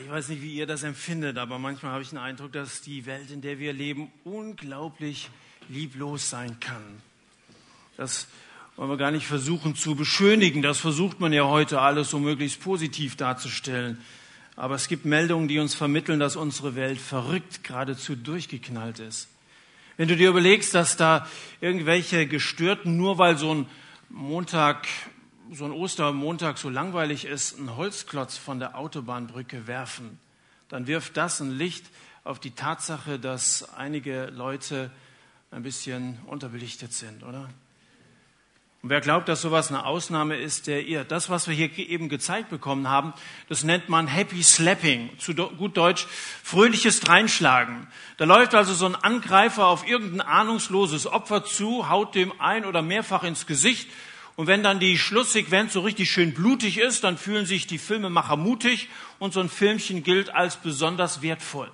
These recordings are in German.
ich weiß nicht, wie ihr das empfindet, aber manchmal habe ich den Eindruck, dass die Welt, in der wir leben, unglaublich lieblos sein kann. Das wollen wir gar nicht versuchen zu beschönigen. Das versucht man ja heute alles so möglichst positiv darzustellen. Aber es gibt Meldungen, die uns vermitteln, dass unsere Welt verrückt, geradezu durchgeknallt ist. Wenn du dir überlegst, dass da irgendwelche Gestörten, nur weil so ein Montag so ein Ostermontag so langweilig ist, einen Holzklotz von der Autobahnbrücke werfen, dann wirft das ein Licht auf die Tatsache, dass einige Leute ein bisschen unterbelichtet sind, oder? Und wer glaubt, dass sowas eine Ausnahme ist, der irrt. Das, was wir hier eben gezeigt bekommen haben, das nennt man Happy Slapping, zu gut Deutsch fröhliches Dreinschlagen. Da läuft also so ein Angreifer auf irgendein ahnungsloses Opfer zu, haut dem ein oder mehrfach ins Gesicht und wenn dann die Schlusssequenz so richtig schön blutig ist, dann fühlen sich die Filmemacher mutig und so ein Filmchen gilt als besonders wertvoll.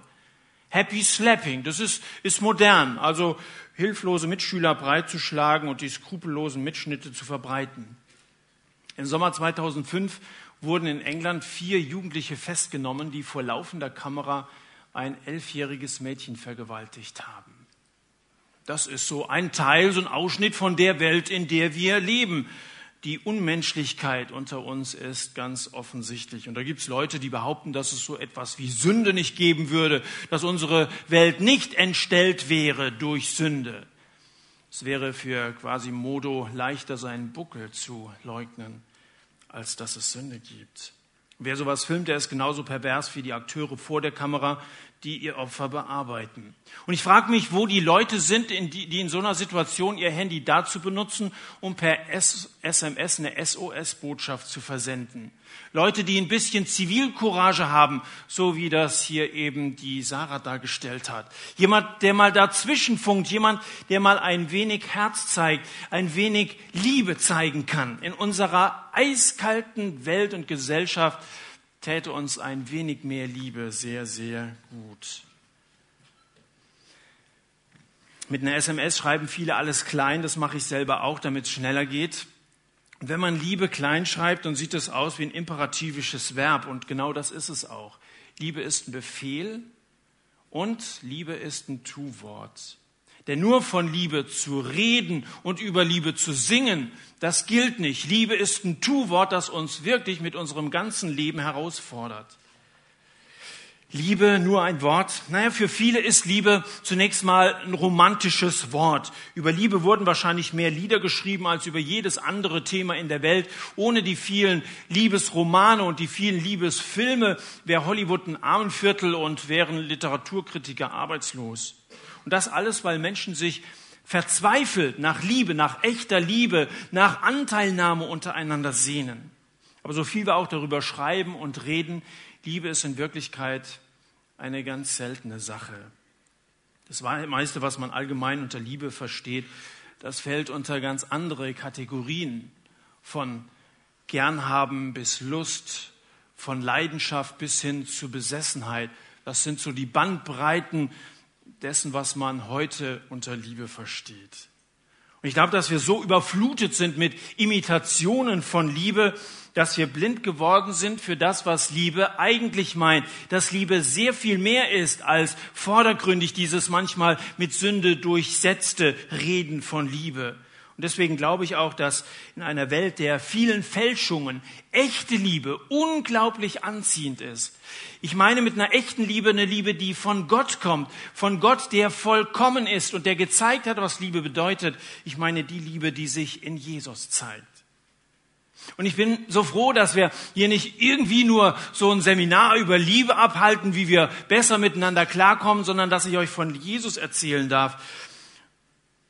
Happy Slapping, das ist, ist modern, also hilflose Mitschüler breitzuschlagen und die skrupellosen Mitschnitte zu verbreiten. Im Sommer 2005 wurden in England vier Jugendliche festgenommen, die vor laufender Kamera ein elfjähriges Mädchen vergewaltigt haben. Das ist so ein Teil, so ein Ausschnitt von der Welt, in der wir leben. Die Unmenschlichkeit unter uns ist ganz offensichtlich. Und da gibt es Leute, die behaupten, dass es so etwas wie Sünde nicht geben würde, dass unsere Welt nicht entstellt wäre durch Sünde. Es wäre für quasi Modo leichter, seinen Buckel zu leugnen, als dass es Sünde gibt. Wer sowas filmt, der ist genauso pervers wie die Akteure vor der Kamera, die ihr Opfer bearbeiten. Und ich frage mich, wo die Leute sind, die, die in so einer Situation ihr Handy dazu benutzen, um per SMS eine SOS-Botschaft zu versenden. Leute, die ein bisschen Zivilcourage haben, so wie das hier eben die Sarah dargestellt hat. Jemand, der mal dazwischen funkt, jemand, der mal ein wenig Herz zeigt, ein wenig Liebe zeigen kann. In unserer eiskalten Welt und Gesellschaft täte uns ein wenig mehr Liebe sehr, sehr gut. Mit einer SMS schreiben viele alles klein, das mache ich selber auch, damit es schneller geht. Wenn man Liebe klein schreibt, dann sieht es aus wie ein imperativisches Verb und genau das ist es auch. Liebe ist ein Befehl und Liebe ist ein Tu-Wort. Denn nur von Liebe zu reden und über Liebe zu singen, das gilt nicht. Liebe ist ein Tu-Wort, das uns wirklich mit unserem ganzen Leben herausfordert. Liebe nur ein Wort? Naja, für viele ist Liebe zunächst mal ein romantisches Wort. Über Liebe wurden wahrscheinlich mehr Lieder geschrieben als über jedes andere Thema in der Welt. Ohne die vielen Liebesromane und die vielen Liebesfilme wäre Hollywood ein Armenviertel und wären Literaturkritiker arbeitslos. Und das alles, weil Menschen sich verzweifelt nach Liebe, nach echter Liebe, nach Anteilnahme untereinander sehnen. Aber so viel wir auch darüber schreiben und reden, Liebe ist in Wirklichkeit eine ganz seltene Sache. Das meiste, was man allgemein unter Liebe versteht, das fällt unter ganz andere Kategorien von Gernhaben bis Lust, von Leidenschaft bis hin zu Besessenheit. Das sind so die Bandbreiten dessen, was man heute unter Liebe versteht. Und ich glaube, dass wir so überflutet sind mit Imitationen von Liebe, dass wir blind geworden sind für das, was Liebe eigentlich meint. Dass Liebe sehr viel mehr ist als vordergründig dieses manchmal mit Sünde durchsetzte Reden von Liebe. Und deswegen glaube ich auch, dass in einer Welt der vielen Fälschungen echte Liebe unglaublich anziehend ist. Ich meine mit einer echten Liebe eine Liebe, die von Gott kommt, von Gott, der vollkommen ist und der gezeigt hat, was Liebe bedeutet. Ich meine die Liebe, die sich in Jesus zeigt. Und ich bin so froh, dass wir hier nicht irgendwie nur so ein Seminar über Liebe abhalten, wie wir besser miteinander klarkommen, sondern dass ich euch von Jesus erzählen darf.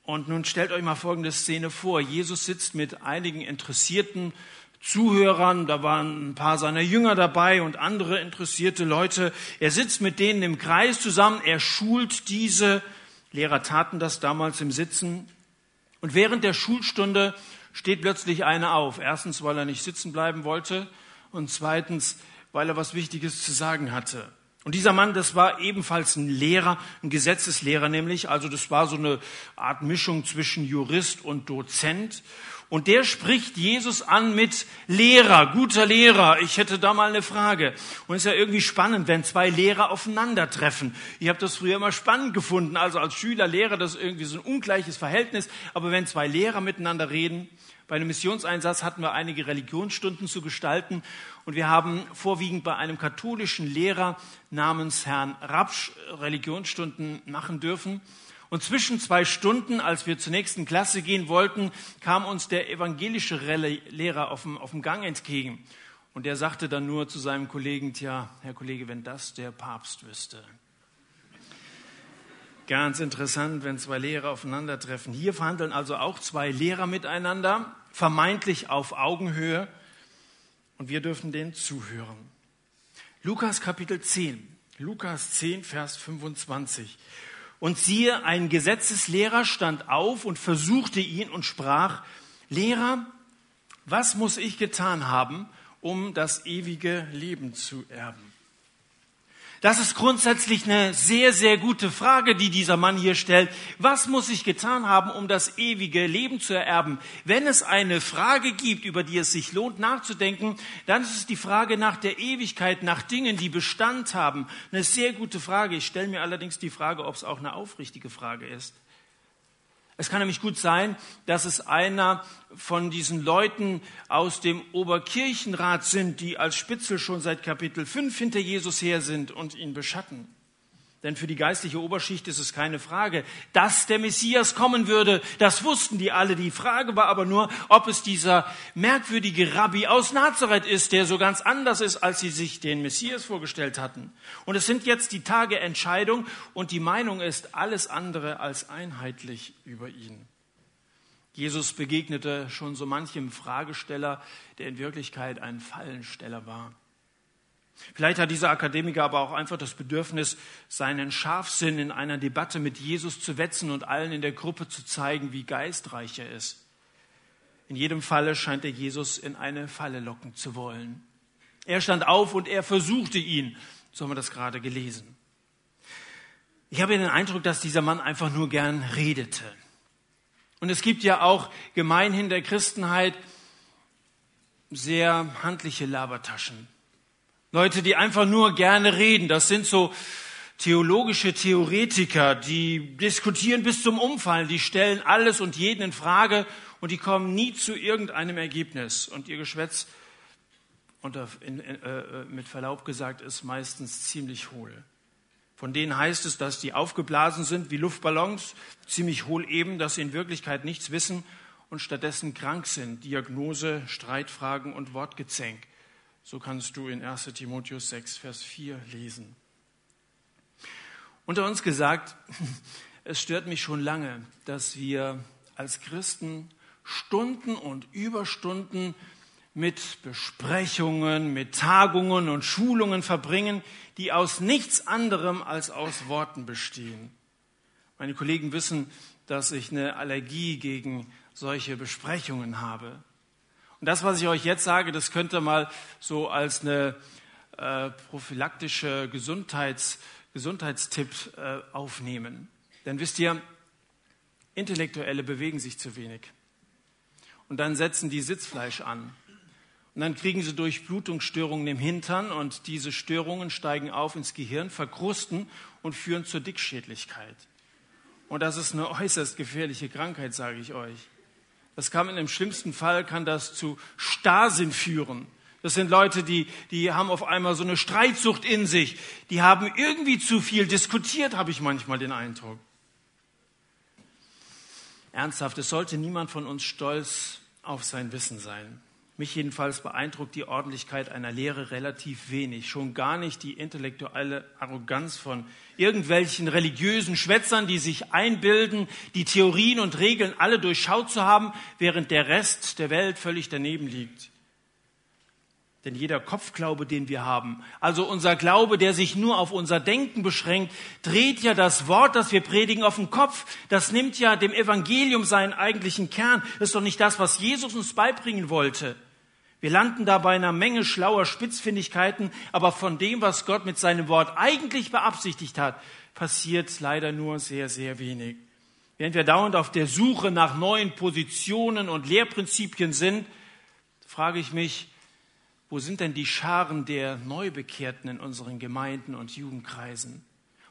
Und nun stellt euch mal folgende Szene vor. Jesus sitzt mit einigen interessierten Zuhörern, da waren ein paar seiner Jünger dabei und andere interessierte Leute. Er sitzt mit denen im Kreis zusammen, er schult diese. Lehrer taten das damals im Sitzen. Und während der Schulstunde steht plötzlich einer auf. Erstens, weil er nicht sitzen bleiben wollte und zweitens, weil er was Wichtiges zu sagen hatte. Und dieser Mann, das war ebenfalls ein Lehrer, ein Gesetzeslehrer nämlich. Also das war so eine Art Mischung zwischen Jurist und Dozent. Und der spricht Jesus an mit Lehrer, guter Lehrer. Ich hätte da mal eine Frage. Und es ist ja irgendwie spannend, wenn zwei Lehrer aufeinandertreffen. Ich habe das früher immer spannend gefunden. Also als Schüler, Lehrer, das ist irgendwie so ein ungleiches Verhältnis. Aber wenn zwei Lehrer miteinander reden, bei einem Missionseinsatz hatten wir einige Religionsstunden zu gestalten und wir haben vorwiegend bei einem katholischen Lehrer namens Herrn Rapsch Religionsstunden machen dürfen. Und zwischen zwei Stunden, als wir zur nächsten Klasse gehen wollten, kam uns der evangelische Lehrer auf dem, auf dem Gang entgegen. Und er sagte dann nur zu seinem Kollegen, tja, Herr Kollege, wenn das der Papst wüsste. Ganz interessant, wenn zwei Lehrer aufeinandertreffen. Hier verhandeln also auch zwei Lehrer miteinander, vermeintlich auf Augenhöhe. Und wir dürfen denen zuhören. Lukas Kapitel 10. Lukas 10, Vers 25. Und siehe, ein Gesetzeslehrer stand auf und versuchte ihn und sprach, Lehrer, was muss ich getan haben, um das ewige Leben zu erben? Das ist grundsätzlich eine sehr, sehr gute Frage, die dieser Mann hier stellt. Was muss ich getan haben, um das ewige Leben zu ererben? Wenn es eine Frage gibt, über die es sich lohnt nachzudenken, dann ist es die Frage nach der Ewigkeit, nach Dingen, die Bestand haben. Eine sehr gute Frage. Ich stelle mir allerdings die Frage, ob es auch eine aufrichtige Frage ist. Es kann nämlich gut sein, dass es einer von diesen Leuten aus dem Oberkirchenrat sind, die als Spitzel schon seit Kapitel 5 hinter Jesus her sind und ihn beschatten. Denn für die geistliche Oberschicht ist es keine Frage, dass der Messias kommen würde. Das wussten die alle. Die Frage war aber nur, ob es dieser merkwürdige Rabbi aus Nazareth ist, der so ganz anders ist, als sie sich den Messias vorgestellt hatten. Und es sind jetzt die Tage Entscheidung und die Meinung ist alles andere als einheitlich über ihn. Jesus begegnete schon so manchem Fragesteller, der in Wirklichkeit ein Fallensteller war. Vielleicht hat dieser Akademiker aber auch einfach das Bedürfnis, seinen Scharfsinn in einer Debatte mit Jesus zu wetzen und allen in der Gruppe zu zeigen, wie geistreich er ist. In jedem Falle scheint er Jesus in eine Falle locken zu wollen. Er stand auf und er versuchte ihn. So haben wir das gerade gelesen. Ich habe den Eindruck, dass dieser Mann einfach nur gern redete. Und es gibt ja auch gemeinhin der Christenheit sehr handliche Labertaschen. Leute, die einfach nur gerne reden. Das sind so theologische Theoretiker, die diskutieren bis zum Umfallen, die stellen alles und jeden in Frage und die kommen nie zu irgendeinem Ergebnis. Und ihr Geschwätz, unter, in, in, äh, mit Verlaub gesagt, ist meistens ziemlich hohl. Von denen heißt es, dass die aufgeblasen sind wie Luftballons, ziemlich hohl eben, dass sie in Wirklichkeit nichts wissen und stattdessen krank sind. Diagnose, Streitfragen und Wortgezänk. So kannst du in 1 Timotheus 6, Vers 4 lesen. Unter uns gesagt, es stört mich schon lange, dass wir als Christen Stunden und Überstunden mit Besprechungen, mit Tagungen und Schulungen verbringen, die aus nichts anderem als aus Worten bestehen. Meine Kollegen wissen, dass ich eine Allergie gegen solche Besprechungen habe. Und das, was ich euch jetzt sage, das könnt ihr mal so als eine äh, prophylaktische Gesundheits, Gesundheitstipp äh, aufnehmen. Denn wisst ihr, Intellektuelle bewegen sich zu wenig. Und dann setzen die Sitzfleisch an. Und dann kriegen sie Durchblutungsstörungen im Hintern und diese Störungen steigen auf ins Gehirn, verkrusten und führen zur Dickschädlichkeit. Und das ist eine äußerst gefährliche Krankheit, sage ich euch. Das kann im schlimmsten Fall kann das zu Starrsinn führen. Das sind Leute, die, die haben auf einmal so eine Streitsucht in sich. Die haben irgendwie zu viel diskutiert, habe ich manchmal den Eindruck. Ernsthaft, es sollte niemand von uns stolz auf sein Wissen sein. Mich jedenfalls beeindruckt die Ordentlichkeit einer Lehre relativ wenig, schon gar nicht die intellektuelle Arroganz von irgendwelchen religiösen Schwätzern, die sich einbilden, die Theorien und Regeln alle durchschaut zu haben, während der Rest der Welt völlig daneben liegt. Denn jeder Kopfglaube, den wir haben, also unser Glaube, der sich nur auf unser Denken beschränkt, dreht ja das Wort, das wir predigen, auf den Kopf. Das nimmt ja dem Evangelium seinen eigentlichen Kern. Das ist doch nicht das, was Jesus uns beibringen wollte. Wir landen da bei einer Menge schlauer Spitzfindigkeiten, aber von dem, was Gott mit seinem Wort eigentlich beabsichtigt hat, passiert leider nur sehr, sehr wenig. Während wir dauernd auf der Suche nach neuen Positionen und Lehrprinzipien sind, frage ich mich, wo sind denn die Scharen der Neubekehrten in unseren Gemeinden und Jugendkreisen?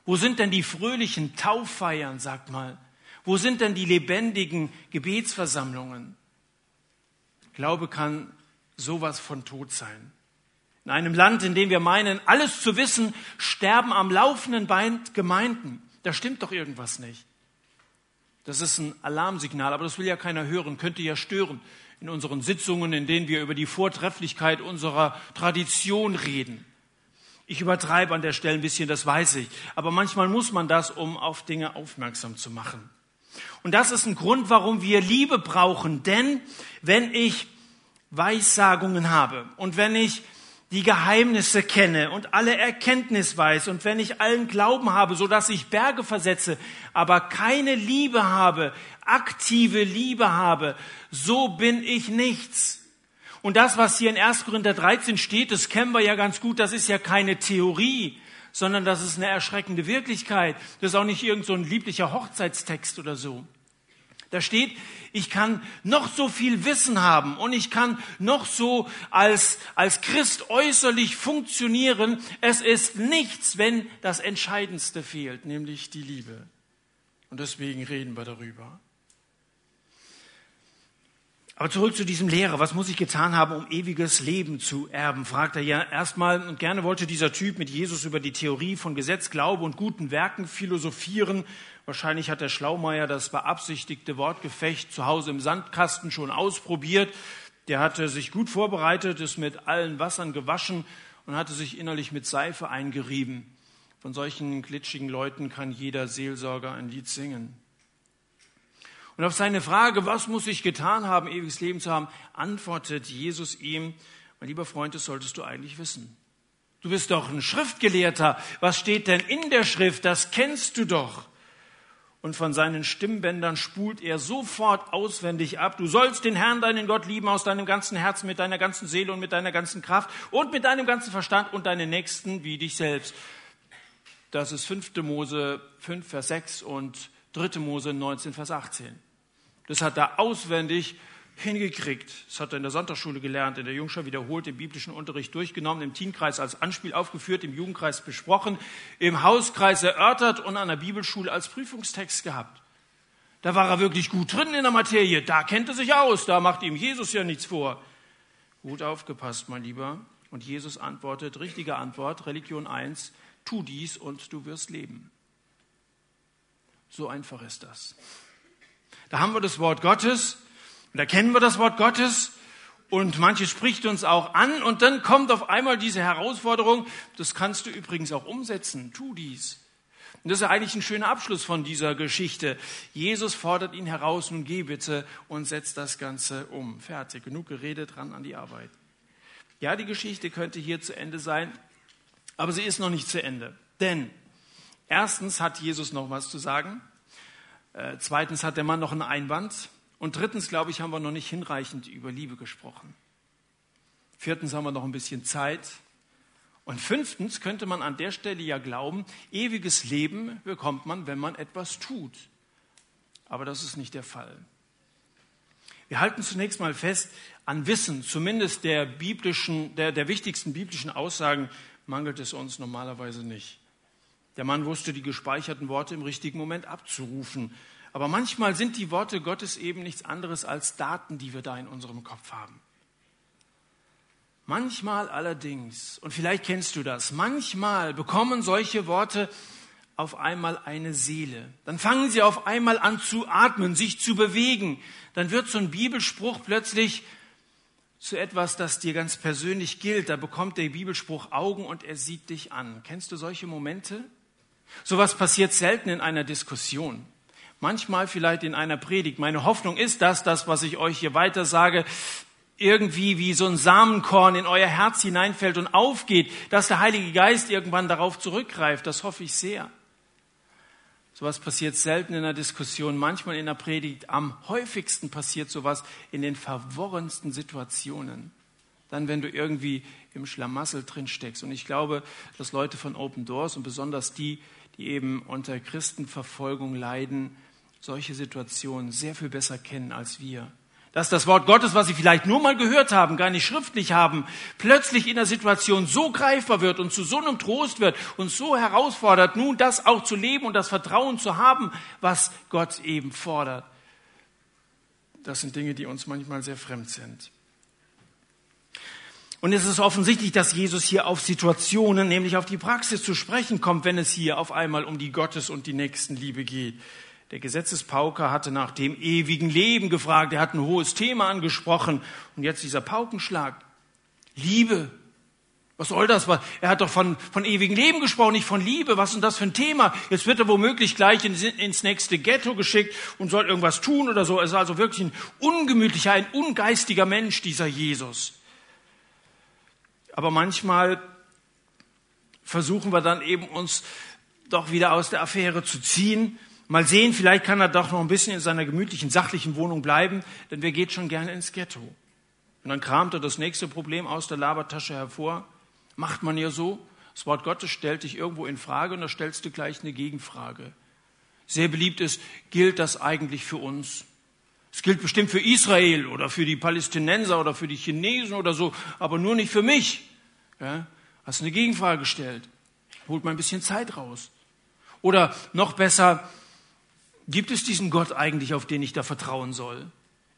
Wo sind denn die fröhlichen Tauffeiern, sagt mal? Wo sind denn die lebendigen Gebetsversammlungen? Glaube kann sowas von tot sein. In einem Land, in dem wir meinen, alles zu wissen, sterben am laufenden Bein Gemeinden. Da stimmt doch irgendwas nicht. Das ist ein Alarmsignal, aber das will ja keiner hören, könnte ja stören in unseren Sitzungen, in denen wir über die Vortrefflichkeit unserer Tradition reden. Ich übertreibe an der Stelle ein bisschen, das weiß ich. Aber manchmal muss man das, um auf Dinge aufmerksam zu machen. Und das ist ein Grund, warum wir Liebe brauchen. Denn wenn ich Weissagungen habe und wenn ich die Geheimnisse kenne und alle Erkenntnis weiß und wenn ich allen Glauben habe, so dass ich Berge versetze, aber keine Liebe habe, aktive Liebe habe, so bin ich nichts. Und das, was hier in 1. Korinther 13 steht, das kennen wir ja ganz gut, das ist ja keine Theorie, sondern das ist eine erschreckende Wirklichkeit. Das ist auch nicht irgend so ein lieblicher Hochzeitstext oder so. Da steht, ich kann noch so viel Wissen haben und ich kann noch so als, als Christ äußerlich funktionieren. Es ist nichts, wenn das Entscheidendste fehlt, nämlich die Liebe. Und deswegen reden wir darüber. Aber zurück zu diesem Lehrer. Was muss ich getan haben, um ewiges Leben zu erben? fragt er ja erstmal. Und gerne wollte dieser Typ mit Jesus über die Theorie von Gesetz, Glaube und guten Werken philosophieren. Wahrscheinlich hat der Schlaumeier das beabsichtigte Wortgefecht zu Hause im Sandkasten schon ausprobiert. Der hatte sich gut vorbereitet, ist mit allen Wassern gewaschen und hatte sich innerlich mit Seife eingerieben. Von solchen glitschigen Leuten kann jeder Seelsorger ein Lied singen. Und auf seine Frage, was muss ich getan haben, ewiges Leben zu haben, antwortet Jesus ihm, mein lieber Freund, das solltest du eigentlich wissen. Du bist doch ein Schriftgelehrter. Was steht denn in der Schrift? Das kennst du doch. Und von seinen Stimmbändern spult er sofort auswendig ab. Du sollst den Herrn, deinen Gott lieben aus deinem ganzen Herzen, mit deiner ganzen Seele und mit deiner ganzen Kraft und mit deinem ganzen Verstand und deinen Nächsten wie dich selbst. Das ist 5. Mose 5, Vers 6 und 3. Mose 19, Vers 18. Das hat er auswendig hingekriegt. Das hat er in der Sonntagsschule gelernt, in der Jungschau wiederholt, im biblischen Unterricht durchgenommen, im Teenkreis als Anspiel aufgeführt, im Jugendkreis besprochen, im Hauskreis erörtert und an der Bibelschule als Prüfungstext gehabt. Da war er wirklich gut drin in der Materie. Da kennt er sich aus. Da macht ihm Jesus ja nichts vor. Gut aufgepasst, mein Lieber. Und Jesus antwortet, richtige Antwort, Religion 1, tu dies und du wirst leben. So einfach ist das. Da haben wir das Wort Gottes, da kennen wir das Wort Gottes und manche spricht uns auch an und dann kommt auf einmal diese Herausforderung, das kannst du übrigens auch umsetzen, tu dies. Und das ist eigentlich ein schöner Abschluss von dieser Geschichte. Jesus fordert ihn heraus, nun geh bitte und setz das Ganze um. Fertig, genug geredet, ran an die Arbeit. Ja, die Geschichte könnte hier zu Ende sein, aber sie ist noch nicht zu Ende. Denn erstens hat Jesus noch was zu sagen. Äh, zweitens hat der Mann noch einen Einwand. Und drittens, glaube ich, haben wir noch nicht hinreichend über Liebe gesprochen. Viertens haben wir noch ein bisschen Zeit. Und fünftens könnte man an der Stelle ja glauben, ewiges Leben bekommt man, wenn man etwas tut. Aber das ist nicht der Fall. Wir halten zunächst mal fest, an Wissen, zumindest der, biblischen, der, der wichtigsten biblischen Aussagen, mangelt es uns normalerweise nicht. Der Mann wusste, die gespeicherten Worte im richtigen Moment abzurufen. Aber manchmal sind die Worte Gottes eben nichts anderes als Daten, die wir da in unserem Kopf haben. Manchmal allerdings, und vielleicht kennst du das, manchmal bekommen solche Worte auf einmal eine Seele. Dann fangen sie auf einmal an zu atmen, sich zu bewegen. Dann wird so ein Bibelspruch plötzlich zu etwas, das dir ganz persönlich gilt. Da bekommt der Bibelspruch Augen und er sieht dich an. Kennst du solche Momente? Sowas passiert selten in einer Diskussion. Manchmal vielleicht in einer Predigt. Meine Hoffnung ist, dass das, was ich euch hier weiter sage, irgendwie wie so ein Samenkorn in euer Herz hineinfällt und aufgeht, dass der Heilige Geist irgendwann darauf zurückgreift. Das hoffe ich sehr. Sowas passiert selten in einer Diskussion, manchmal in der Predigt. Am häufigsten passiert sowas in den verworrensten Situationen. dann, wenn du irgendwie im Schlamassel drin steckst. Und ich glaube, dass Leute von Open Doors und besonders die, die eben unter Christenverfolgung leiden, solche Situationen sehr viel besser kennen als wir. Dass das Wort Gottes, was sie vielleicht nur mal gehört haben, gar nicht schriftlich haben, plötzlich in der Situation so greifbar wird und zu so einem Trost wird und so herausfordert, nun das auch zu leben und das Vertrauen zu haben, was Gott eben fordert. Das sind Dinge, die uns manchmal sehr fremd sind. Und es ist offensichtlich, dass Jesus hier auf Situationen, nämlich auf die Praxis zu sprechen kommt, wenn es hier auf einmal um die Gottes- und die Nächstenliebe geht. Der Gesetzespauker hatte nach dem ewigen Leben gefragt, er hat ein hohes Thema angesprochen und jetzt dieser Paukenschlag. Liebe. Was soll das? Er hat doch von, von ewigem Leben gesprochen, nicht von Liebe. Was ist denn das für ein Thema? Jetzt wird er womöglich gleich ins, ins nächste Ghetto geschickt und soll irgendwas tun oder so. Er ist also wirklich ein ungemütlicher, ein ungeistiger Mensch, dieser Jesus. Aber manchmal versuchen wir dann eben uns doch wieder aus der Affäre zu ziehen. Mal sehen, vielleicht kann er doch noch ein bisschen in seiner gemütlichen, sachlichen Wohnung bleiben, denn wer geht schon gerne ins Ghetto? Und dann kramt er das nächste Problem aus der Labertasche hervor. Macht man ja so. Das Wort Gottes stellt dich irgendwo in Frage und da stellst du gleich eine Gegenfrage. Sehr beliebt ist, gilt das eigentlich für uns? Es gilt bestimmt für Israel oder für die Palästinenser oder für die Chinesen oder so, aber nur nicht für mich. Ja? Hast eine Gegenfrage gestellt. Holt mal ein bisschen Zeit raus. Oder noch besser, gibt es diesen Gott eigentlich, auf den ich da vertrauen soll?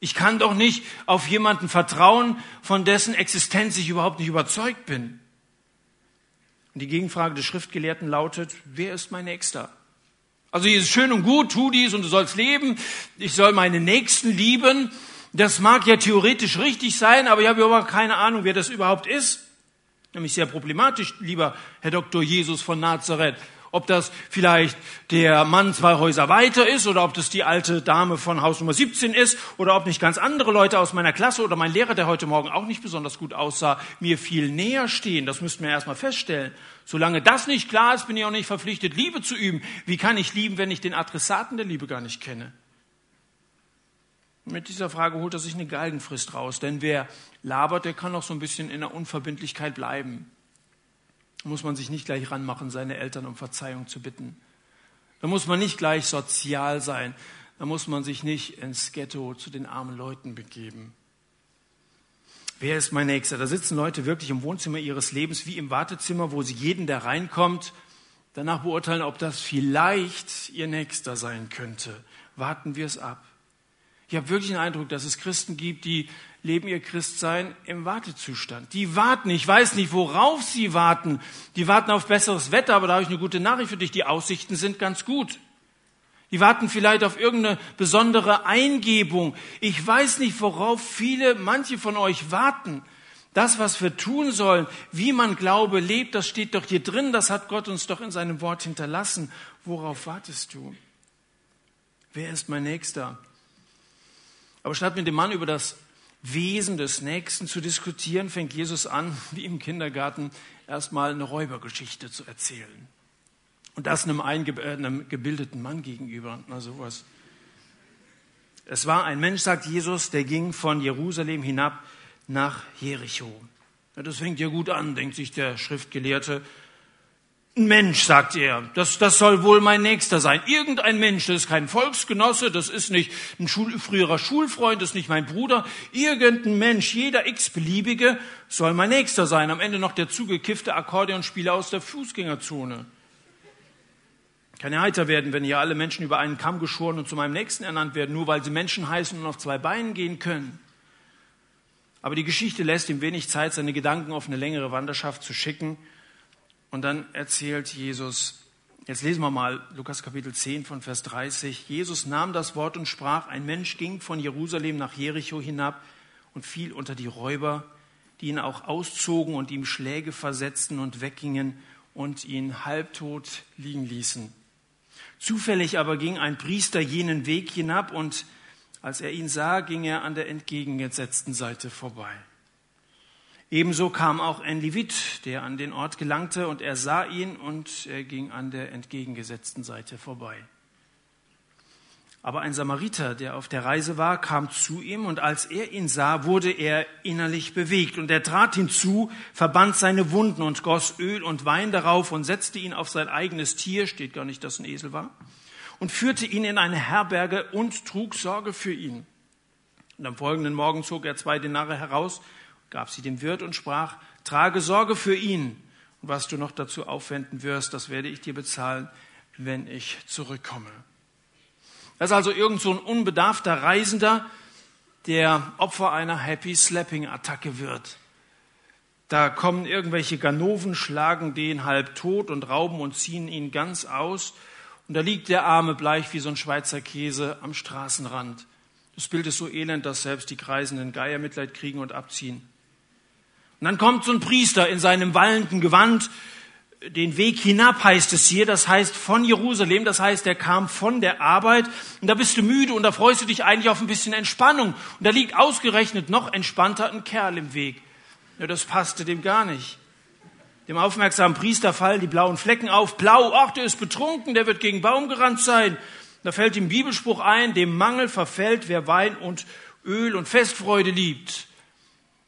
Ich kann doch nicht auf jemanden vertrauen, von dessen Existenz ich überhaupt nicht überzeugt bin. Und die Gegenfrage des Schriftgelehrten lautet, wer ist mein Nächster? Also hier ist schön und gut, tu dies und du sollst leben. Ich soll meine Nächsten lieben. Das mag ja theoretisch richtig sein, aber ich habe überhaupt keine Ahnung, wer das überhaupt ist. Nämlich sehr problematisch, lieber Herr Dr. Jesus von Nazareth. Ob das vielleicht der Mann zwei Häuser weiter ist oder ob das die alte Dame von Haus Nummer 17 ist oder ob nicht ganz andere Leute aus meiner Klasse oder mein Lehrer, der heute Morgen auch nicht besonders gut aussah, mir viel näher stehen. Das müssten wir erstmal feststellen. Solange das nicht klar ist, bin ich auch nicht verpflichtet, Liebe zu üben. Wie kann ich lieben, wenn ich den Adressaten der Liebe gar nicht kenne? Mit dieser Frage holt er sich eine Galgenfrist raus, denn wer labert, der kann auch so ein bisschen in der Unverbindlichkeit bleiben. Da muss man sich nicht gleich ranmachen, seine Eltern um Verzeihung zu bitten. Da muss man nicht gleich sozial sein. Da muss man sich nicht ins Ghetto zu den armen Leuten begeben. Wer ist mein Nächster? Da sitzen Leute wirklich im Wohnzimmer ihres Lebens wie im Wartezimmer, wo sie jeden, der reinkommt, danach beurteilen, ob das vielleicht ihr Nächster sein könnte. Warten wir es ab. Ich habe wirklich den Eindruck, dass es Christen gibt, die leben ihr Christsein im Wartezustand. Die warten, ich weiß nicht, worauf sie warten. Die warten auf besseres Wetter, aber da habe ich eine gute Nachricht für dich. Die Aussichten sind ganz gut. Die warten vielleicht auf irgendeine besondere Eingebung. Ich weiß nicht, worauf viele, manche von euch warten. Das, was wir tun sollen, wie man Glaube lebt, das steht doch hier drin, das hat Gott uns doch in seinem Wort hinterlassen. Worauf wartest du? Wer ist mein Nächster? Aber statt mit dem Mann über das Wesen des Nächsten zu diskutieren, fängt Jesus an, wie im Kindergarten, erstmal eine Räubergeschichte zu erzählen. Und das einem, eingeb äh, einem gebildeten Mann gegenüber. Na sowas. Es war ein Mensch, sagt Jesus, der ging von Jerusalem hinab nach Jericho. Ja, das fängt ja gut an, denkt sich der Schriftgelehrte. Ein Mensch, sagt er, das, das soll wohl mein Nächster sein. Irgendein Mensch, das ist kein Volksgenosse, das ist nicht ein Schul, früherer Schulfreund, das ist nicht mein Bruder. Irgendein Mensch, jeder x-beliebige, soll mein Nächster sein. Am Ende noch der zugekiffte Akkordeonspieler aus der Fußgängerzone. Kann ja heiter werden, wenn hier alle Menschen über einen Kamm geschoren und zu meinem Nächsten ernannt werden, nur weil sie Menschen heißen und auf zwei Beinen gehen können. Aber die Geschichte lässt ihm wenig Zeit, seine Gedanken auf eine längere Wanderschaft zu schicken. Und dann erzählt Jesus, jetzt lesen wir mal Lukas Kapitel 10 von Vers 30. Jesus nahm das Wort und sprach, ein Mensch ging von Jerusalem nach Jericho hinab und fiel unter die Räuber, die ihn auch auszogen und ihm Schläge versetzten und weggingen und ihn halbtot liegen ließen. Zufällig aber ging ein Priester jenen Weg hinab und als er ihn sah, ging er an der entgegengesetzten Seite vorbei. Ebenso kam auch ein Levit, der an den Ort gelangte, und er sah ihn und er ging an der entgegengesetzten Seite vorbei. Aber ein Samariter, der auf der Reise war, kam zu ihm und als er ihn sah, wurde er innerlich bewegt. Und er trat hinzu, verband seine Wunden und goss Öl und Wein darauf und setzte ihn auf sein eigenes Tier, steht gar nicht, dass ein Esel war, und führte ihn in eine Herberge und trug Sorge für ihn. Und am folgenden Morgen zog er zwei Denare heraus, gab sie dem Wirt und sprach, trage Sorge für ihn. Und was du noch dazu aufwenden wirst, das werde ich dir bezahlen, wenn ich zurückkomme. Das ist also irgend so ein unbedarfter Reisender, der Opfer einer Happy Slapping Attacke wird. Da kommen irgendwelche Ganoven, schlagen den halb tot und rauben und ziehen ihn ganz aus. Und da liegt der Arme bleich wie so ein Schweizer Käse am Straßenrand. Das Bild ist so elend, dass selbst die kreisenden Geier Mitleid kriegen und abziehen. Und dann kommt so ein Priester in seinem wallenden Gewand, den Weg hinab heißt es hier, das heißt von Jerusalem, das heißt, er kam von der Arbeit und da bist du müde und da freust du dich eigentlich auf ein bisschen Entspannung und da liegt ausgerechnet noch entspannter ein Kerl im Weg. Ja, das passte dem gar nicht. Dem aufmerksamen Priester fallen die blauen Flecken auf. Blau, ach, der ist betrunken, der wird gegen Baum gerannt sein. Da fällt ihm Bibelspruch ein, dem Mangel verfällt, wer Wein und Öl und Festfreude liebt.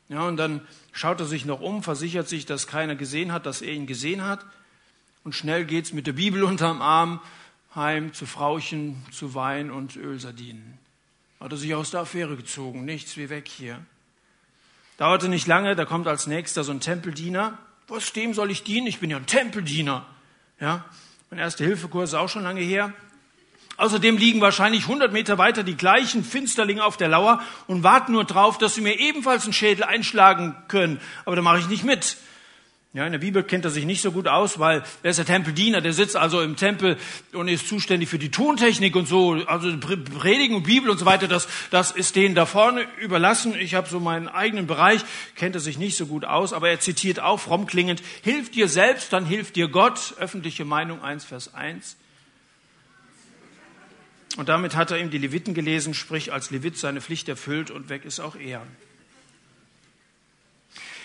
Ja, und dann schaut er sich noch um, versichert sich, dass keiner gesehen hat, dass er ihn gesehen hat. Und schnell geht's mit der Bibel unterm Arm heim zu Frauchen, zu Wein und Ölsardinen. Hat er sich aus der Affäre gezogen, nichts wie weg hier. Dauerte nicht lange, da kommt als nächster so ein Tempeldiener. Was dem soll ich dienen? Ich bin ja ein Tempeldiener. Ja, mein erster Hilfekurs ist auch schon lange her. Außerdem liegen wahrscheinlich 100 Meter weiter die gleichen Finsterlinge auf der Lauer und warten nur drauf, dass sie mir ebenfalls einen Schädel einschlagen können. Aber da mache ich nicht mit. Ja, in der Bibel kennt er sich nicht so gut aus, weil er ist der Tempeldiener, der sitzt also im Tempel und ist zuständig für die Tontechnik und so, also Predigen und Bibel und so weiter, das, das ist denen da vorne überlassen. Ich habe so meinen eigenen Bereich, kennt er sich nicht so gut aus, aber er zitiert auch fromm klingend, hilf dir selbst, dann hilft dir Gott, öffentliche Meinung 1, Vers 1. Und damit hat er ihm die Leviten gelesen, sprich als Levit seine Pflicht erfüllt und weg ist auch er.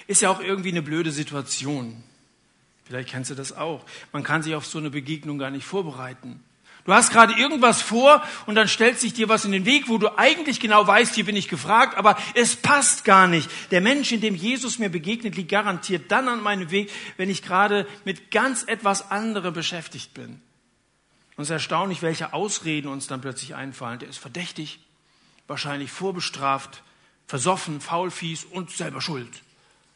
Ist ja auch irgendwie eine blöde Situation. Vielleicht kennst du das auch. Man kann sich auf so eine Begegnung gar nicht vorbereiten. Du hast gerade irgendwas vor und dann stellt sich dir was in den Weg, wo du eigentlich genau weißt, hier bin ich gefragt, aber es passt gar nicht. Der Mensch, in dem Jesus mir begegnet, liegt garantiert dann an meinem Weg, wenn ich gerade mit ganz etwas anderem beschäftigt bin. Und es ist erstaunlich, welche Ausreden uns dann plötzlich einfallen. Der ist verdächtig, wahrscheinlich vorbestraft, versoffen, faulfies und selber schuld.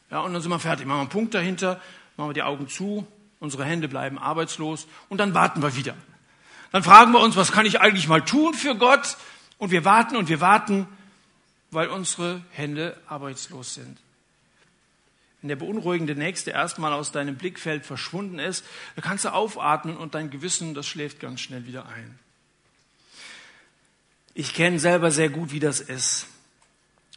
Ja, und dann sind wir fertig. Machen wir einen Punkt dahinter, machen wir die Augen zu, unsere Hände bleiben arbeitslos und dann warten wir wieder. Dann fragen wir uns, was kann ich eigentlich mal tun für Gott? Und wir warten und wir warten, weil unsere Hände arbeitslos sind. Wenn der beunruhigende Nächste erstmal aus deinem Blickfeld verschwunden ist, dann kannst du aufatmen und dein Gewissen, das schläft ganz schnell wieder ein. Ich kenne selber sehr gut, wie das ist.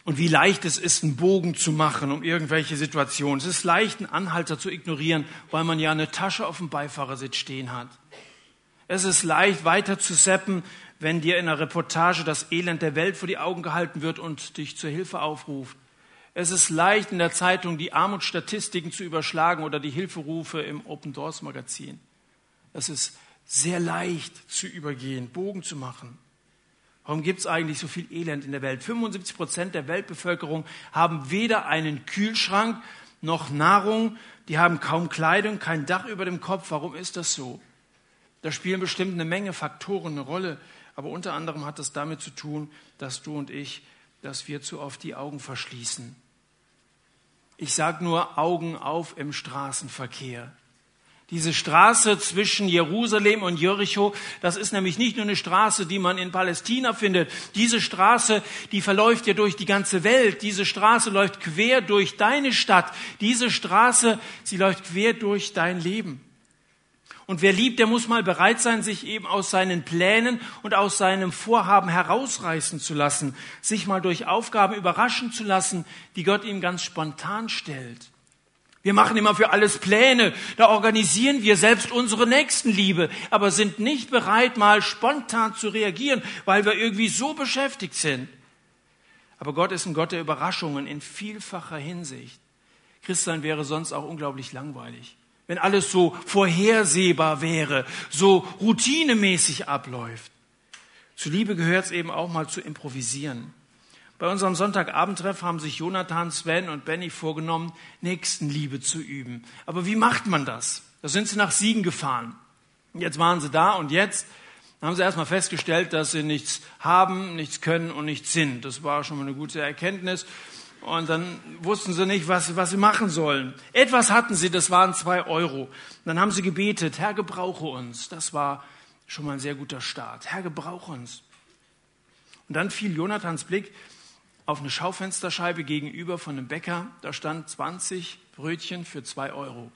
Und wie leicht es ist, einen Bogen zu machen um irgendwelche Situationen. Es ist leicht, einen Anhalter zu ignorieren, weil man ja eine Tasche auf dem Beifahrersitz stehen hat. Es ist leicht, weiter zu seppen, wenn dir in einer Reportage das Elend der Welt vor die Augen gehalten wird und dich zur Hilfe aufruft. Es ist leicht in der Zeitung die Armutsstatistiken zu überschlagen oder die Hilferufe im Open Doors Magazin. Es ist sehr leicht zu übergehen, Bogen zu machen. Warum gibt es eigentlich so viel Elend in der Welt? 75 Prozent der Weltbevölkerung haben weder einen Kühlschrank noch Nahrung, die haben kaum Kleidung, kein Dach über dem Kopf. Warum ist das so? Da spielen bestimmt eine Menge Faktoren eine Rolle, aber unter anderem hat das damit zu tun, dass du und ich dass wir zu oft die Augen verschließen. Ich sage nur Augen auf im Straßenverkehr. Diese Straße zwischen Jerusalem und Jericho, das ist nämlich nicht nur eine Straße, die man in Palästina findet. Diese Straße, die verläuft ja durch die ganze Welt. Diese Straße läuft quer durch deine Stadt. Diese Straße, sie läuft quer durch dein Leben. Und wer liebt, der muss mal bereit sein, sich eben aus seinen Plänen und aus seinem Vorhaben herausreißen zu lassen, sich mal durch Aufgaben überraschen zu lassen, die Gott ihm ganz spontan stellt. Wir machen immer für alles Pläne, da organisieren wir selbst unsere Nächstenliebe, aber sind nicht bereit, mal spontan zu reagieren, weil wir irgendwie so beschäftigt sind. Aber Gott ist ein Gott der Überraschungen in vielfacher Hinsicht. Christsein wäre sonst auch unglaublich langweilig wenn alles so vorhersehbar wäre, so routinemäßig abläuft. Zu Liebe gehört es eben auch mal zu improvisieren. Bei unserem Sonntagabendtreff haben sich Jonathan, Sven und Benny vorgenommen, Nächstenliebe zu üben. Aber wie macht man das? Da sind sie nach Siegen gefahren. Jetzt waren sie da und jetzt haben sie erstmal festgestellt, dass sie nichts haben, nichts können und nichts sind. Das war schon mal eine gute Erkenntnis. Und dann wussten sie nicht, was, was sie machen sollen. Etwas hatten sie, das waren zwei Euro. Und dann haben sie gebetet, Herr, gebrauche uns. Das war schon mal ein sehr guter Start. Herr, gebrauche uns. Und dann fiel Jonathans Blick auf eine Schaufensterscheibe gegenüber von einem Bäcker. Da stand 20 Brötchen für zwei Euro.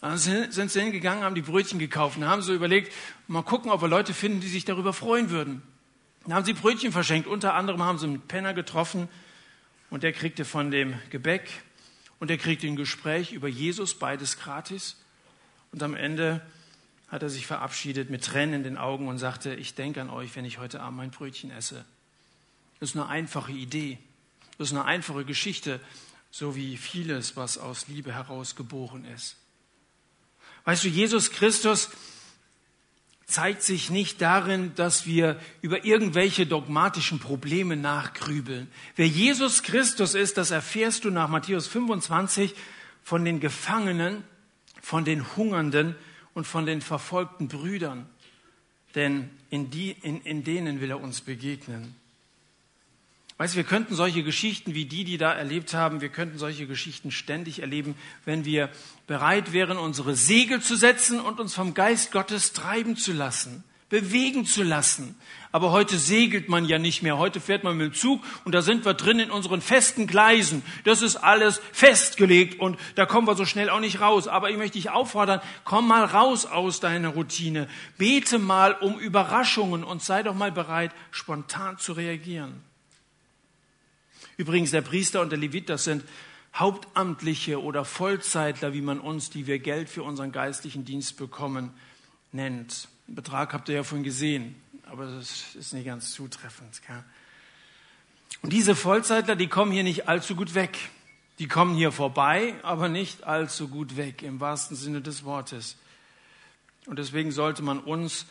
Dann sind sie hingegangen, haben die Brötchen gekauft und haben so überlegt, mal gucken, ob wir Leute finden, die sich darüber freuen würden. Dann haben sie Brötchen verschenkt. Unter anderem haben sie einen Penner getroffen und der kriegte von dem Gebäck und der kriegte ein Gespräch über Jesus, beides gratis. Und am Ende hat er sich verabschiedet mit Tränen in den Augen und sagte, ich denke an euch, wenn ich heute Abend mein Brötchen esse. Das ist eine einfache Idee. Das ist eine einfache Geschichte, so wie vieles, was aus Liebe heraus geboren ist. Weißt du, Jesus Christus zeigt sich nicht darin, dass wir über irgendwelche dogmatischen Probleme nachgrübeln. Wer Jesus Christus ist, das erfährst du nach Matthäus 25 von den Gefangenen, von den Hungernden und von den verfolgten Brüdern. Denn in, die, in, in denen will er uns begegnen. Weißt du, wir könnten solche Geschichten wie die, die da erlebt haben, wir könnten solche Geschichten ständig erleben, wenn wir bereit wären, unsere Segel zu setzen und uns vom Geist Gottes treiben zu lassen, bewegen zu lassen. Aber heute segelt man ja nicht mehr. Heute fährt man mit dem Zug und da sind wir drin in unseren festen Gleisen. Das ist alles festgelegt und da kommen wir so schnell auch nicht raus. Aber ich möchte dich auffordern, komm mal raus aus deiner Routine. Bete mal um Überraschungen und sei doch mal bereit, spontan zu reagieren. Übrigens, der Priester und der Levit, das sind Hauptamtliche oder Vollzeitler, wie man uns, die wir Geld für unseren geistlichen Dienst bekommen, nennt. Den Betrag habt ihr ja vorhin gesehen, aber das ist nicht ganz zutreffend. Gell? Und diese Vollzeitler, die kommen hier nicht allzu gut weg. Die kommen hier vorbei, aber nicht allzu gut weg, im wahrsten Sinne des Wortes. Und deswegen sollte man uns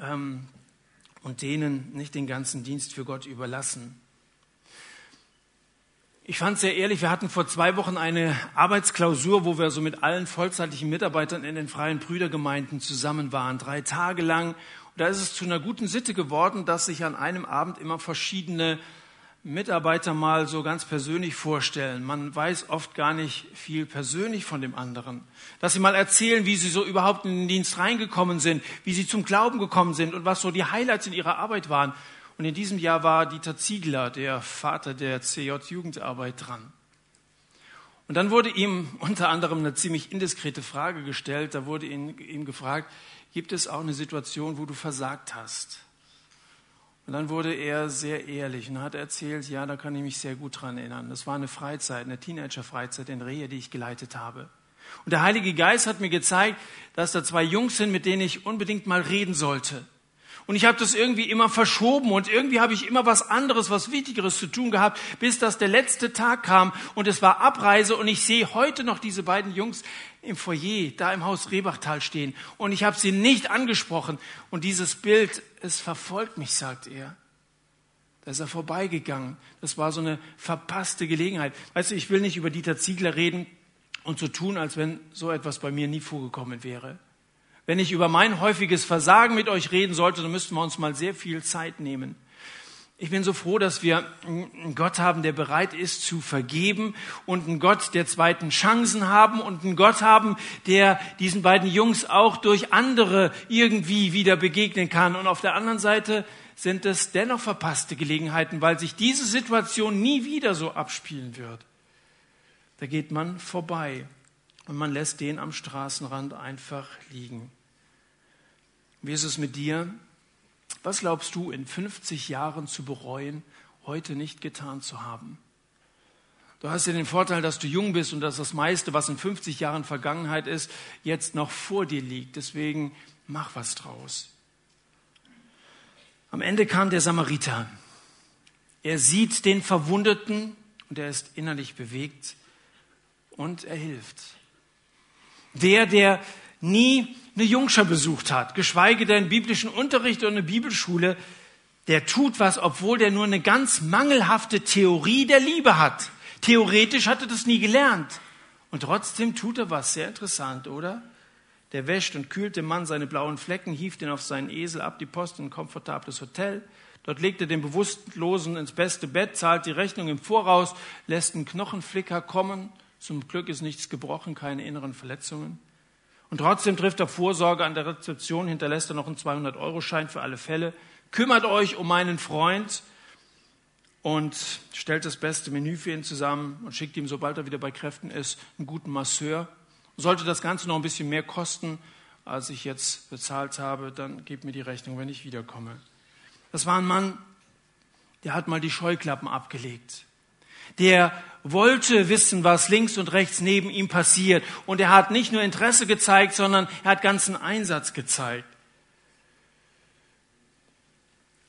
ähm, und denen nicht den ganzen Dienst für Gott überlassen. Ich fand es sehr ehrlich, wir hatten vor zwei Wochen eine Arbeitsklausur, wo wir so mit allen vollzeitlichen Mitarbeitern in den freien Brüdergemeinden zusammen waren, drei Tage lang. Und da ist es zu einer guten Sitte geworden, dass sich an einem Abend immer verschiedene Mitarbeiter mal so ganz persönlich vorstellen. Man weiß oft gar nicht viel persönlich von dem anderen. Dass sie mal erzählen, wie sie so überhaupt in den Dienst reingekommen sind, wie sie zum Glauben gekommen sind und was so die Highlights in ihrer Arbeit waren. Und in diesem Jahr war Dieter Ziegler, der Vater der CJ-Jugendarbeit, dran. Und dann wurde ihm unter anderem eine ziemlich indiskrete Frage gestellt. Da wurde ihm, ihm gefragt, gibt es auch eine Situation, wo du versagt hast? Und dann wurde er sehr ehrlich und hat erzählt, ja, da kann ich mich sehr gut dran erinnern. Das war eine Freizeit, eine Teenager-Freizeit in Rehe, die ich geleitet habe. Und der Heilige Geist hat mir gezeigt, dass da zwei Jungs sind, mit denen ich unbedingt mal reden sollte. Und ich habe das irgendwie immer verschoben und irgendwie habe ich immer was anderes, was Wichtigeres zu tun gehabt, bis das der letzte Tag kam und es war Abreise und ich sehe heute noch diese beiden Jungs im Foyer, da im Haus Rebachtal stehen und ich habe sie nicht angesprochen und dieses Bild, es verfolgt mich, sagt er. Da ist er vorbeigegangen. Das war so eine verpasste Gelegenheit. Weißt du, ich will nicht über Dieter Ziegler reden und so tun, als wenn so etwas bei mir nie vorgekommen wäre. Wenn ich über mein häufiges Versagen mit euch reden sollte, dann müssten wir uns mal sehr viel Zeit nehmen. Ich bin so froh, dass wir einen Gott haben, der bereit ist zu vergeben und einen Gott der zweiten Chancen haben und einen Gott haben, der diesen beiden Jungs auch durch andere irgendwie wieder begegnen kann. Und auf der anderen Seite sind es dennoch verpasste Gelegenheiten, weil sich diese Situation nie wieder so abspielen wird. Da geht man vorbei und man lässt den am Straßenrand einfach liegen. Wie ist es mit dir? Was glaubst du in 50 Jahren zu bereuen, heute nicht getan zu haben? Du hast ja den Vorteil, dass du jung bist und dass das meiste, was in 50 Jahren Vergangenheit ist, jetzt noch vor dir liegt. Deswegen mach was draus. Am Ende kam der Samariter. Er sieht den Verwundeten und er ist innerlich bewegt und er hilft. Der, der nie eine Jungschar besucht hat, geschweige denn biblischen Unterricht oder eine Bibelschule, der tut was, obwohl der nur eine ganz mangelhafte Theorie der Liebe hat. Theoretisch hat er das nie gelernt. Und trotzdem tut er was. Sehr interessant, oder? Der wäscht und kühlt dem Mann seine blauen Flecken, hieft ihn auf seinen Esel ab, die Post in ein komfortables Hotel. Dort legt er den Bewusstlosen ins beste Bett, zahlt die Rechnung im Voraus, lässt einen Knochenflicker kommen. Zum Glück ist nichts gebrochen, keine inneren Verletzungen. Und trotzdem trifft er Vorsorge an der Rezeption, hinterlässt er noch einen 200-Euro-Schein für alle Fälle, kümmert euch um meinen Freund und stellt das beste Menü für ihn zusammen und schickt ihm, sobald er wieder bei Kräften ist, einen guten Masseur. Sollte das Ganze noch ein bisschen mehr kosten, als ich jetzt bezahlt habe, dann gebt mir die Rechnung, wenn ich wiederkomme. Das war ein Mann, der hat mal die Scheuklappen abgelegt. Der wollte wissen, was links und rechts neben ihm passiert. Und er hat nicht nur Interesse gezeigt, sondern er hat ganzen Einsatz gezeigt.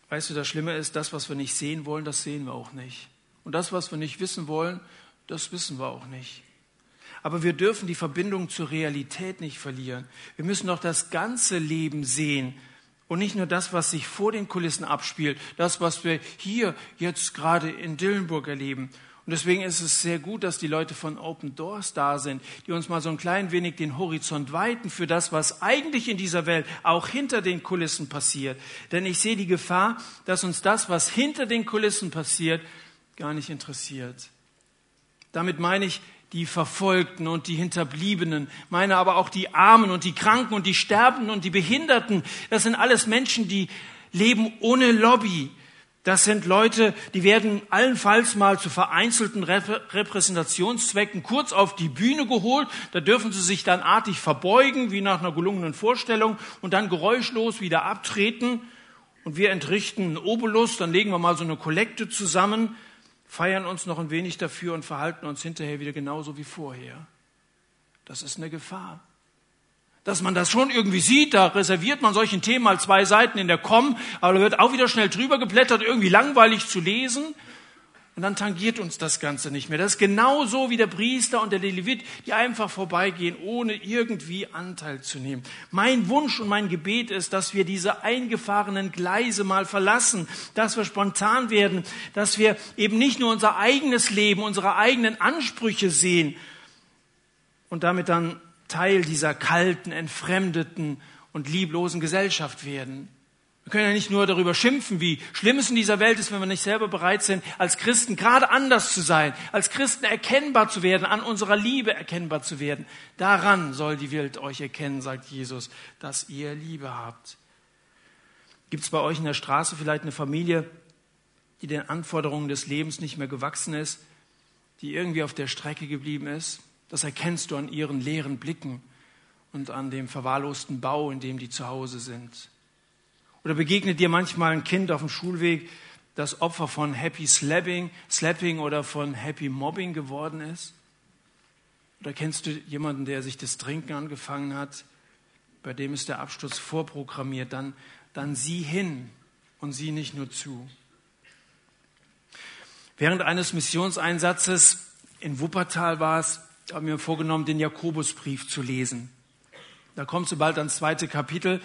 Weißt du, das Schlimme ist, das, was wir nicht sehen wollen, das sehen wir auch nicht. Und das, was wir nicht wissen wollen, das wissen wir auch nicht. Aber wir dürfen die Verbindung zur Realität nicht verlieren. Wir müssen doch das ganze Leben sehen und nicht nur das, was sich vor den Kulissen abspielt, das, was wir hier jetzt gerade in Dillenburg erleben. Und deswegen ist es sehr gut, dass die Leute von Open Doors da sind, die uns mal so ein klein wenig den Horizont weiten für das, was eigentlich in dieser Welt auch hinter den Kulissen passiert. Denn ich sehe die Gefahr, dass uns das, was hinter den Kulissen passiert, gar nicht interessiert. Damit meine ich die Verfolgten und die Hinterbliebenen, meine aber auch die Armen und die Kranken und die Sterbenden und die Behinderten. Das sind alles Menschen, die leben ohne Lobby, das sind Leute, die werden allenfalls mal zu vereinzelten Repräsentationszwecken kurz auf die Bühne geholt. Da dürfen sie sich dann artig verbeugen, wie nach einer gelungenen Vorstellung, und dann geräuschlos wieder abtreten. Und wir entrichten einen Obolus, dann legen wir mal so eine Kollekte zusammen, feiern uns noch ein wenig dafür und verhalten uns hinterher wieder genauso wie vorher. Das ist eine Gefahr dass man das schon irgendwie sieht. Da reserviert man solchen Themen mal zwei Seiten in der Com, aber da wird auch wieder schnell drüber geblättert, irgendwie langweilig zu lesen. Und dann tangiert uns das Ganze nicht mehr. Das ist genauso wie der Priester und der Levit, die einfach vorbeigehen, ohne irgendwie Anteil zu nehmen. Mein Wunsch und mein Gebet ist, dass wir diese eingefahrenen Gleise mal verlassen, dass wir spontan werden, dass wir eben nicht nur unser eigenes Leben, unsere eigenen Ansprüche sehen und damit dann Teil dieser kalten, entfremdeten und lieblosen Gesellschaft werden. Wir können ja nicht nur darüber schimpfen, wie schlimm es in dieser Welt ist, wenn wir nicht selber bereit sind, als Christen gerade anders zu sein, als Christen erkennbar zu werden, an unserer Liebe erkennbar zu werden. Daran soll die Welt euch erkennen, sagt Jesus, dass ihr Liebe habt. Gibt es bei euch in der Straße vielleicht eine Familie, die den Anforderungen des Lebens nicht mehr gewachsen ist, die irgendwie auf der Strecke geblieben ist? Das erkennst du an ihren leeren Blicken und an dem verwahrlosten Bau, in dem die zu Hause sind. Oder begegnet dir manchmal ein Kind auf dem Schulweg, das Opfer von Happy Slapping, Slapping oder von Happy Mobbing geworden ist? Oder kennst du jemanden, der sich das Trinken angefangen hat, bei dem ist der Absturz vorprogrammiert? Dann, dann sieh hin und sieh nicht nur zu. Während eines Missionseinsatzes in Wuppertal war es, habe mir vorgenommen, den Jakobusbrief zu lesen. Da kommt so bald ans zweite Kapitel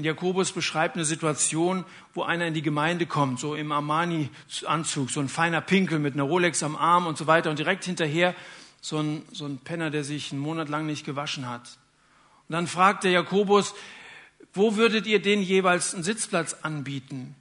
und Jakobus beschreibt eine Situation, wo einer in die Gemeinde kommt, so im Armani-Anzug, so ein feiner Pinkel mit einer Rolex am Arm und so weiter und direkt hinterher so ein, so ein Penner, der sich einen Monat lang nicht gewaschen hat. Und dann fragt der Jakobus, wo würdet ihr den jeweils einen Sitzplatz anbieten?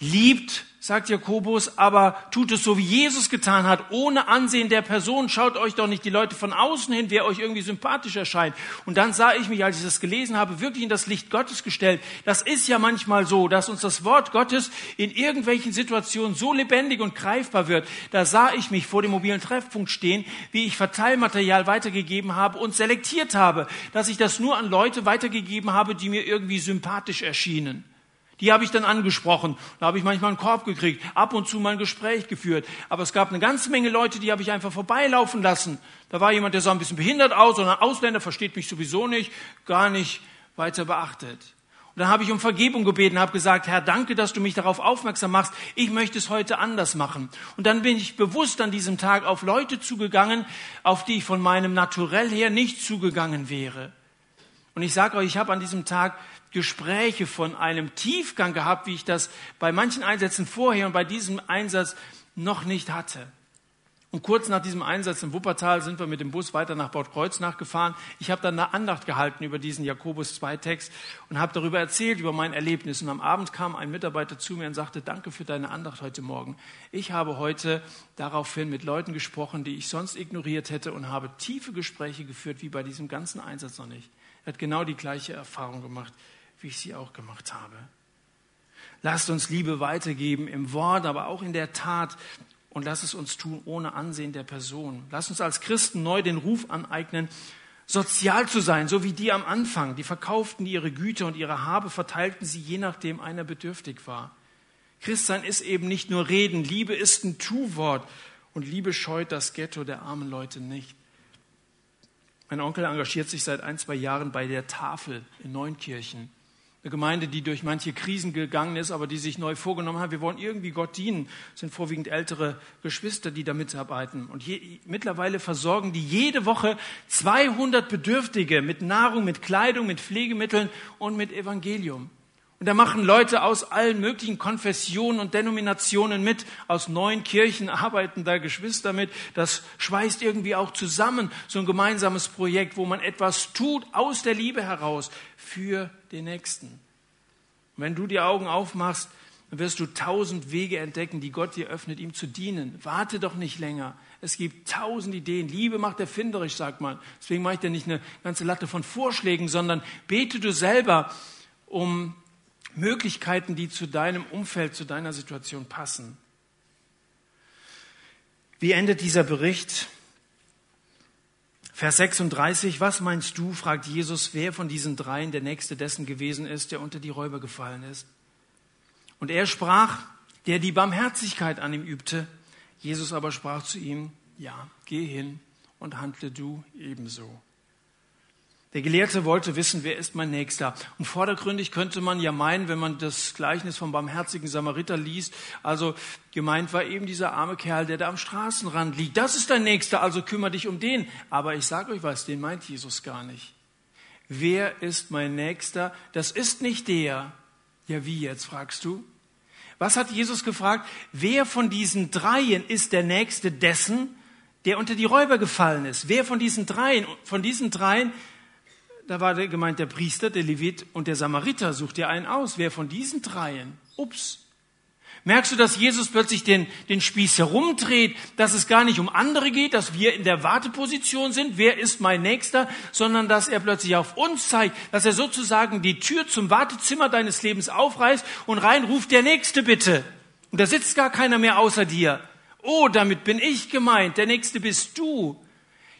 Liebt sagt Jakobus, aber tut es so, wie Jesus getan hat, ohne Ansehen der Person. Schaut euch doch nicht die Leute von außen hin, wer euch irgendwie sympathisch erscheint. Und dann sah ich mich, als ich das gelesen habe, wirklich in das Licht Gottes gestellt. Das ist ja manchmal so, dass uns das Wort Gottes in irgendwelchen Situationen so lebendig und greifbar wird. Da sah ich mich vor dem mobilen Treffpunkt stehen, wie ich Verteilmaterial weitergegeben habe und selektiert habe, dass ich das nur an Leute weitergegeben habe, die mir irgendwie sympathisch erschienen. Die habe ich dann angesprochen. Da habe ich manchmal einen Korb gekriegt, ab und zu mal ein Gespräch geführt. Aber es gab eine ganze Menge Leute, die habe ich einfach vorbeilaufen lassen. Da war jemand, der sah ein bisschen behindert aus, oder ein Ausländer versteht mich sowieso nicht, gar nicht weiter beachtet. Und dann habe ich um Vergebung gebeten, habe gesagt, Herr, danke, dass du mich darauf aufmerksam machst. Ich möchte es heute anders machen. Und dann bin ich bewusst an diesem Tag auf Leute zugegangen, auf die ich von meinem Naturell her nicht zugegangen wäre. Und ich sage euch, ich habe an diesem Tag Gespräche von einem Tiefgang gehabt, wie ich das bei manchen Einsätzen vorher und bei diesem Einsatz noch nicht hatte. Und kurz nach diesem Einsatz im Wuppertal sind wir mit dem Bus weiter nach Bad Kreuznach gefahren. Ich habe dann eine Andacht gehalten über diesen Jakobus 2 Text und habe darüber erzählt, über mein Erlebnis. Und am Abend kam ein Mitarbeiter zu mir und sagte, danke für deine Andacht heute Morgen. Ich habe heute daraufhin mit Leuten gesprochen, die ich sonst ignoriert hätte und habe tiefe Gespräche geführt, wie bei diesem ganzen Einsatz noch nicht. Hat genau die gleiche Erfahrung gemacht, wie ich sie auch gemacht habe. Lasst uns Liebe weitergeben im Wort, aber auch in der Tat und lass es uns tun ohne Ansehen der Person. Lass uns als Christen neu den Ruf aneignen, sozial zu sein, so wie die am Anfang. Die verkauften ihre Güter und ihre Habe, verteilten sie je nachdem einer bedürftig war. Christsein ist eben nicht nur Reden, Liebe ist ein Tu-Wort und Liebe scheut das Ghetto der armen Leute nicht. Mein Onkel engagiert sich seit ein, zwei Jahren bei der Tafel in Neunkirchen. Eine Gemeinde, die durch manche Krisen gegangen ist, aber die sich neu vorgenommen hat, wir wollen irgendwie Gott dienen, das sind vorwiegend ältere Geschwister, die da mitarbeiten. Und je, mittlerweile versorgen die jede Woche 200 Bedürftige mit Nahrung, mit Kleidung, mit Pflegemitteln und mit Evangelium. Und da machen Leute aus allen möglichen Konfessionen und Denominationen mit, aus neuen Kirchen arbeiten da Geschwister mit. Das schweißt irgendwie auch zusammen, so ein gemeinsames Projekt, wo man etwas tut aus der Liebe heraus für den Nächsten. Und wenn du die Augen aufmachst, dann wirst du tausend Wege entdecken, die Gott dir öffnet, ihm zu dienen. Warte doch nicht länger. Es gibt tausend Ideen. Liebe macht erfinderisch, sagt man. Deswegen mache ich dir nicht eine ganze Latte von Vorschlägen, sondern bete du selber um Möglichkeiten, die zu deinem Umfeld, zu deiner Situation passen. Wie endet dieser Bericht? Vers 36, was meinst du, fragt Jesus, wer von diesen dreien der Nächste dessen gewesen ist, der unter die Räuber gefallen ist? Und er sprach, der die Barmherzigkeit an ihm übte. Jesus aber sprach zu ihm, ja, geh hin und handle du ebenso. Der Gelehrte wollte wissen, wer ist mein Nächster. Und vordergründig könnte man ja meinen, wenn man das Gleichnis vom barmherzigen Samariter liest, also gemeint war eben dieser arme Kerl, der da am Straßenrand liegt. Das ist dein Nächster, also kümmere dich um den. Aber ich sage euch was, den meint Jesus gar nicht. Wer ist mein Nächster? Das ist nicht der. Ja, wie jetzt, fragst du? Was hat Jesus gefragt? Wer von diesen dreien ist der Nächste dessen, der unter die Räuber gefallen ist? Wer von diesen dreien, von diesen dreien da war gemeint der Priester, der Levit und der Samariter. Such dir einen aus. Wer von diesen dreien? Ups. Merkst du, dass Jesus plötzlich den, den Spieß herumdreht, dass es gar nicht um andere geht, dass wir in der Warteposition sind, wer ist mein Nächster, sondern dass er plötzlich auf uns zeigt, dass er sozusagen die Tür zum Wartezimmer deines Lebens aufreißt und reinruft, der Nächste bitte. Und da sitzt gar keiner mehr außer dir. Oh, damit bin ich gemeint, der Nächste bist du.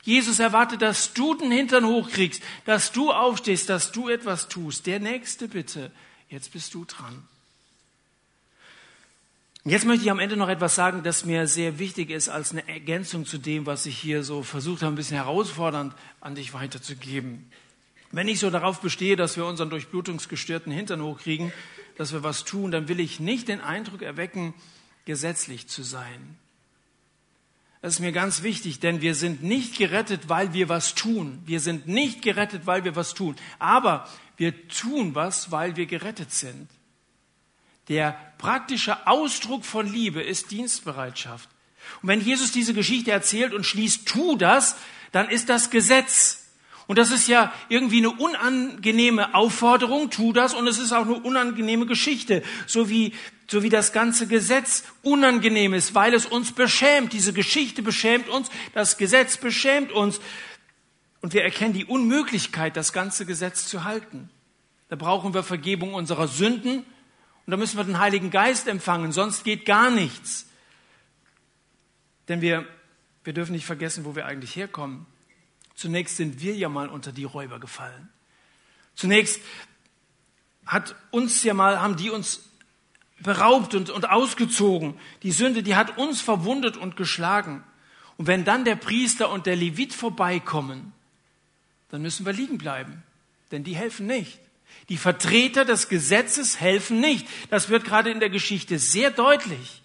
Jesus erwartet, dass du den Hintern hochkriegst, dass du aufstehst, dass du etwas tust. Der Nächste bitte. Jetzt bist du dran. Jetzt möchte ich am Ende noch etwas sagen, das mir sehr wichtig ist als eine Ergänzung zu dem, was ich hier so versucht habe, ein bisschen herausfordernd an dich weiterzugeben. Wenn ich so darauf bestehe, dass wir unseren durchblutungsgestörten Hintern hochkriegen, dass wir was tun, dann will ich nicht den Eindruck erwecken, gesetzlich zu sein. Das ist mir ganz wichtig, denn wir sind nicht gerettet, weil wir was tun. Wir sind nicht gerettet, weil wir was tun. Aber wir tun was, weil wir gerettet sind. Der praktische Ausdruck von Liebe ist Dienstbereitschaft. Und wenn Jesus diese Geschichte erzählt und schließt, tu das, dann ist das Gesetz. Und das ist ja irgendwie eine unangenehme Aufforderung, tu das, und es ist auch eine unangenehme Geschichte, so wie, so wie das ganze Gesetz unangenehm ist, weil es uns beschämt. Diese Geschichte beschämt uns, das Gesetz beschämt uns. Und wir erkennen die Unmöglichkeit, das ganze Gesetz zu halten. Da brauchen wir Vergebung unserer Sünden und da müssen wir den Heiligen Geist empfangen, sonst geht gar nichts. Denn wir, wir dürfen nicht vergessen, wo wir eigentlich herkommen. Zunächst sind wir ja mal unter die Räuber gefallen. Zunächst hat uns ja mal, haben die uns beraubt und, und ausgezogen. Die Sünde, die hat uns verwundet und geschlagen. Und wenn dann der Priester und der Levit vorbeikommen, dann müssen wir liegen bleiben, denn die helfen nicht. Die Vertreter des Gesetzes helfen nicht. Das wird gerade in der Geschichte sehr deutlich.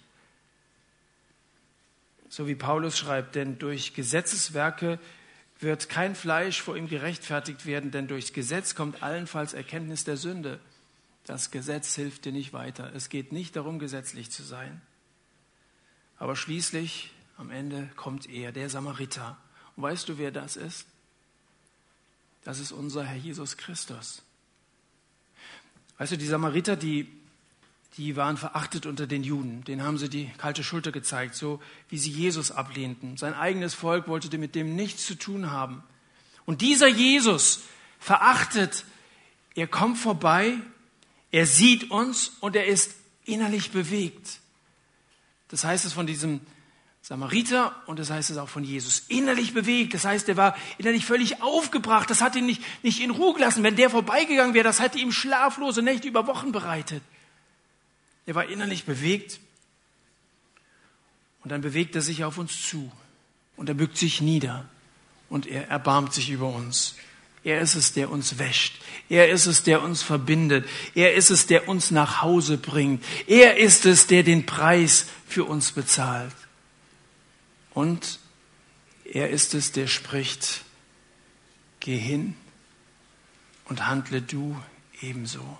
So wie Paulus schreibt, denn durch Gesetzeswerke wird kein Fleisch vor ihm gerechtfertigt werden, denn durchs Gesetz kommt allenfalls Erkenntnis der Sünde. Das Gesetz hilft dir nicht weiter. Es geht nicht darum, gesetzlich zu sein. Aber schließlich, am Ende, kommt er, der Samariter. Und weißt du, wer das ist? Das ist unser Herr Jesus Christus. Weißt du, die Samariter, die, die waren verachtet unter den Juden. Denen haben sie die kalte Schulter gezeigt, so wie sie Jesus ablehnten. Sein eigenes Volk wollte mit dem nichts zu tun haben. Und dieser Jesus verachtet, er kommt vorbei er sieht uns und er ist innerlich bewegt. Das heißt es von diesem Samariter und das heißt es auch von Jesus. Innerlich bewegt. Das heißt, er war innerlich völlig aufgebracht. Das hat ihn nicht, nicht in Ruhe gelassen. Wenn der vorbeigegangen wäre, das hätte ihm schlaflose Nächte über Wochen bereitet. Er war innerlich bewegt. Und dann bewegt er sich auf uns zu. Und er bückt sich nieder. Und er erbarmt sich über uns. Er ist es, der uns wäscht. Er ist es, der uns verbindet. Er ist es, der uns nach Hause bringt. Er ist es, der den Preis für uns bezahlt. Und er ist es, der spricht, geh hin und handle du ebenso.